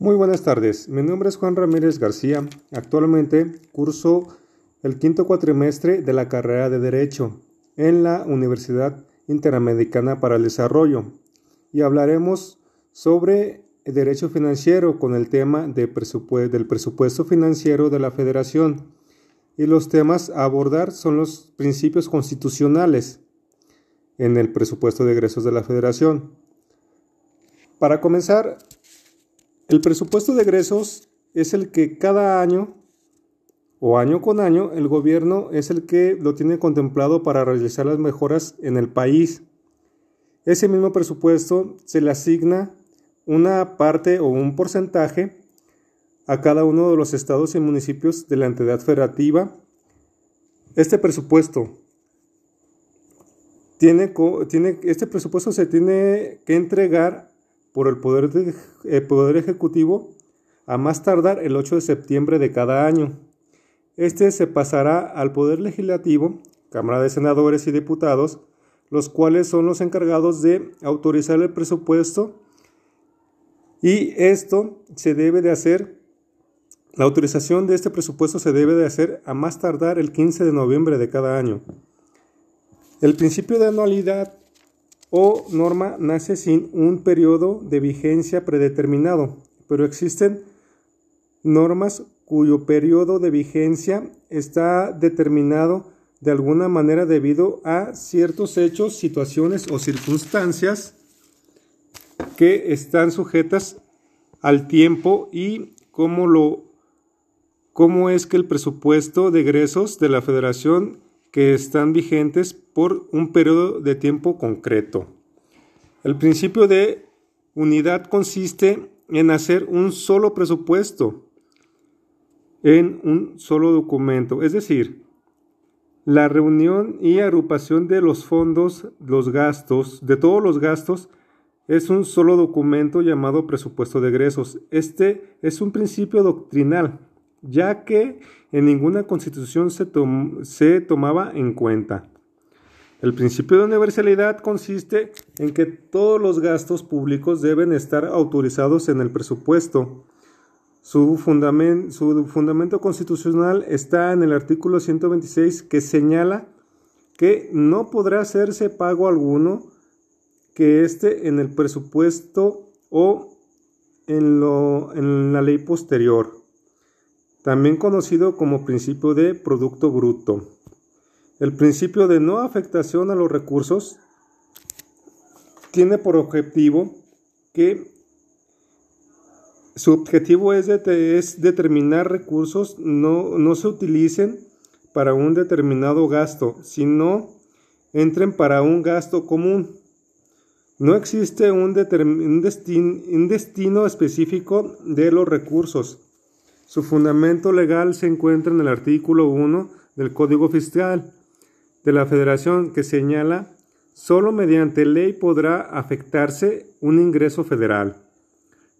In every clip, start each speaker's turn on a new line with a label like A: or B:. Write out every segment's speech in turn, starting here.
A: Muy buenas tardes, mi nombre es Juan Ramírez García. Actualmente curso el quinto cuatrimestre de la carrera de Derecho en la Universidad Interamericana para el Desarrollo y hablaremos sobre derecho financiero con el tema de del presupuesto financiero de la Federación y los temas a abordar son los principios constitucionales en el presupuesto de egresos de la Federación. Para comenzar, el presupuesto de egresos es el que cada año o año con año el gobierno es el que lo tiene contemplado para realizar las mejoras en el país. Ese mismo presupuesto se le asigna una parte o un porcentaje a cada uno de los estados y municipios de la entidad federativa. Este presupuesto tiene, tiene este presupuesto se tiene que entregar por el Poder, eh, Poder Ejecutivo a más tardar el 8 de septiembre de cada año. Este se pasará al Poder Legislativo, Cámara de Senadores y Diputados, los cuales son los encargados de autorizar el presupuesto y esto se debe de hacer, la autorización de este presupuesto se debe de hacer a más tardar el 15 de noviembre de cada año. El principio de anualidad o norma nace sin un periodo de vigencia predeterminado, pero existen normas cuyo periodo de vigencia está determinado de alguna manera debido a ciertos hechos, situaciones o circunstancias que están sujetas al tiempo y cómo lo cómo es que el presupuesto de egresos de la Federación que están vigentes por un periodo de tiempo concreto. El principio de unidad consiste en hacer un solo presupuesto en un solo documento, es decir, la reunión y agrupación de los fondos, los gastos, de todos los gastos, es un solo documento llamado presupuesto de egresos. Este es un principio doctrinal ya que en ninguna constitución se, se tomaba en cuenta. El principio de universalidad consiste en que todos los gastos públicos deben estar autorizados en el presupuesto. Su, su, fundamento constitucional está en el artículo 126 que señala que no podrá hacerse pago alguno que esté en el presupuesto o en, lo, en la ley posterior también conocido como principio de Producto Bruto. El principio de no afectación a los recursos tiene por objetivo que su objetivo es, determinar recursos no, no se utilicen para un determinado gasto, sino entren para un gasto común. No existe un, un destino específico de los recursos su fundamento legal se encuentra en el artículo 1 del Código Fiscal de la Federación que señala solo mediante ley podrá afectarse un ingreso federal.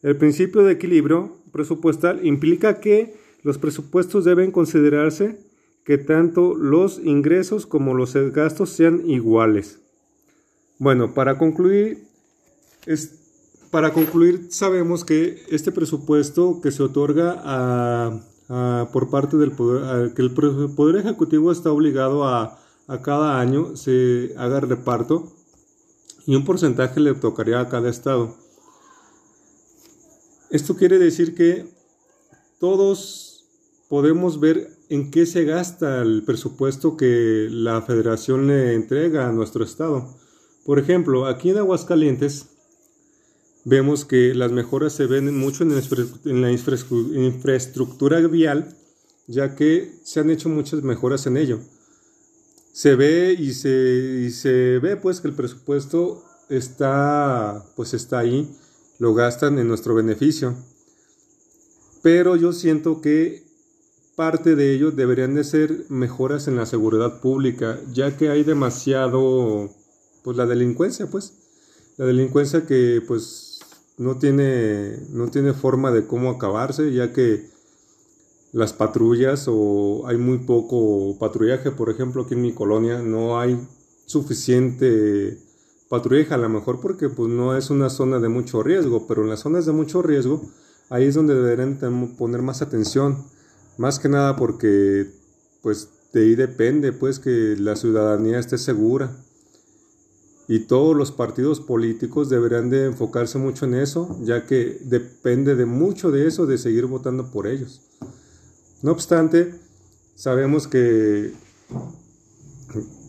A: El principio de equilibrio presupuestal implica que los presupuestos deben considerarse que tanto los ingresos como los gastos sean iguales. Bueno, para concluir, para concluir, sabemos que este presupuesto que se otorga por parte del que el poder ejecutivo está obligado a, a cada año se haga reparto y un porcentaje le tocaría a cada estado. Esto quiere decir que todos podemos ver en qué se gasta el presupuesto que la federación le entrega a nuestro estado. Por ejemplo, aquí en Aguascalientes vemos que las mejoras se ven mucho en la infraestructura vial, ya que se han hecho muchas mejoras en ello. Se ve y se, se ve pues que el presupuesto está, pues está ahí, lo gastan en nuestro beneficio. Pero yo siento que parte de ello deberían de ser mejoras en la seguridad pública, ya que hay demasiado, pues la delincuencia, pues, la delincuencia que pues no tiene, no tiene forma de cómo acabarse, ya que las patrullas o hay muy poco patrullaje, por ejemplo, aquí en mi colonia no hay suficiente patrullaje, a lo mejor porque pues no es una zona de mucho riesgo, pero en las zonas de mucho riesgo ahí es donde deberían poner más atención, más que nada porque pues de ahí depende pues que la ciudadanía esté segura y todos los partidos políticos deberían de enfocarse mucho en eso, ya que depende de mucho de eso de seguir votando por ellos. No obstante, sabemos que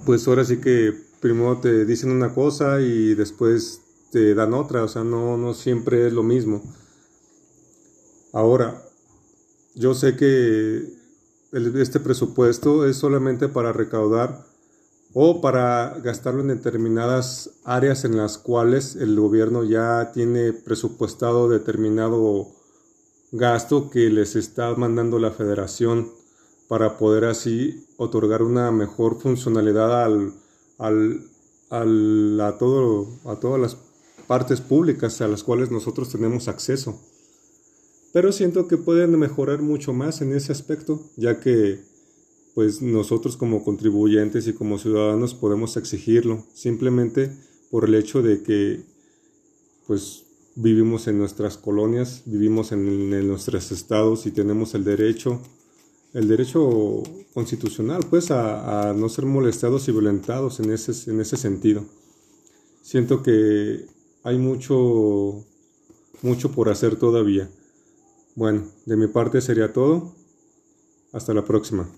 A: pues ahora sí que primero te dicen una cosa y después te dan otra, o sea, no, no siempre es lo mismo. Ahora, yo sé que este presupuesto es solamente para recaudar o para gastarlo en determinadas áreas en las cuales el gobierno ya tiene presupuestado determinado gasto que les está mandando la federación para poder así otorgar una mejor funcionalidad al, al, a, todo, a todas las partes públicas a las cuales nosotros tenemos acceso. Pero siento que pueden mejorar mucho más en ese aspecto, ya que pues nosotros como contribuyentes y como ciudadanos podemos exigirlo, simplemente por el hecho de que pues vivimos en nuestras colonias, vivimos en, nuestros estados y tenemos el derecho, el derecho constitucional pues a, no ser molestados y violentados en ese, en ese sentido. Siento que hay mucho, mucho por hacer todavía. Bueno, de mi parte sería todo. Hasta la próxima.